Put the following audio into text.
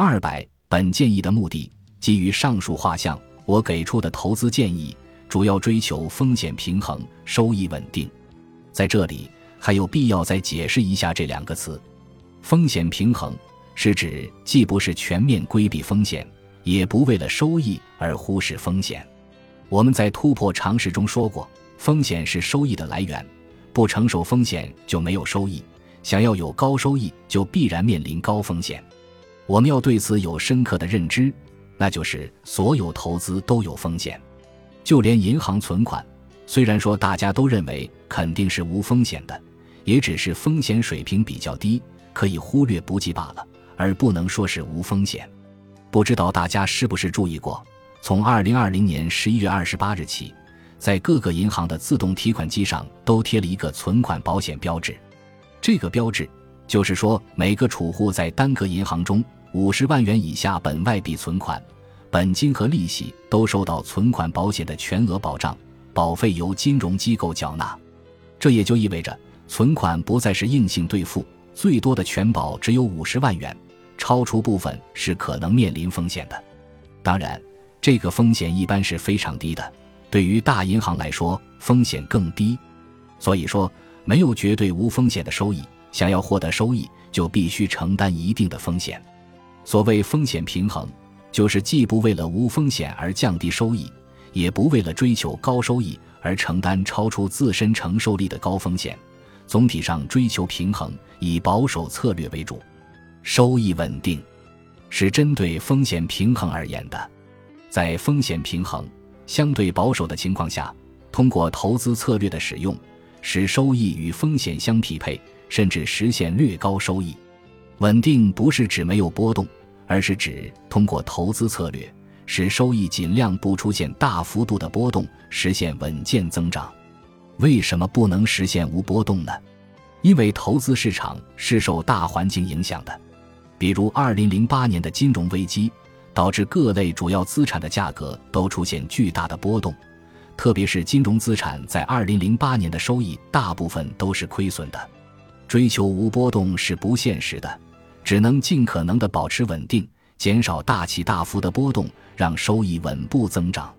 二百，本建议的目的，基于上述画像，我给出的投资建议主要追求风险平衡、收益稳定。在这里还有必要再解释一下这两个词：风险平衡是指既不是全面规避风险，也不为了收益而忽视风险。我们在突破常识中说过，风险是收益的来源，不承受风险就没有收益。想要有高收益，就必然面临高风险。我们要对此有深刻的认知，那就是所有投资都有风险，就连银行存款，虽然说大家都认为肯定是无风险的，也只是风险水平比较低，可以忽略不计罢了，而不能说是无风险。不知道大家是不是注意过？从二零二零年十一月二十八日起，在各个银行的自动提款机上都贴了一个存款保险标志。这个标志就是说，每个储户在单个银行中五十万元以下本外币存款，本金和利息都受到存款保险的全额保障，保费由金融机构缴纳。这也就意味着，存款不再是硬性兑付，最多的全保只有五十万元，超出部分是可能面临风险的。当然。这个风险一般是非常低的，对于大银行来说，风险更低。所以说，没有绝对无风险的收益。想要获得收益，就必须承担一定的风险。所谓风险平衡，就是既不为了无风险而降低收益，也不为了追求高收益而承担超出自身承受力的高风险。总体上追求平衡，以保守策略为主。收益稳定，是针对风险平衡而言的。在风险平衡相对保守的情况下，通过投资策略的使用，使收益与风险相匹配，甚至实现略高收益。稳定不是指没有波动，而是指通过投资策略使收益尽量不出现大幅度的波动，实现稳健增长。为什么不能实现无波动呢？因为投资市场是受大环境影响的，比如二零零八年的金融危机。导致各类主要资产的价格都出现巨大的波动，特别是金融资产在二零零八年的收益大部分都是亏损的。追求无波动是不现实的，只能尽可能的保持稳定，减少大起大伏的波动，让收益稳步增长。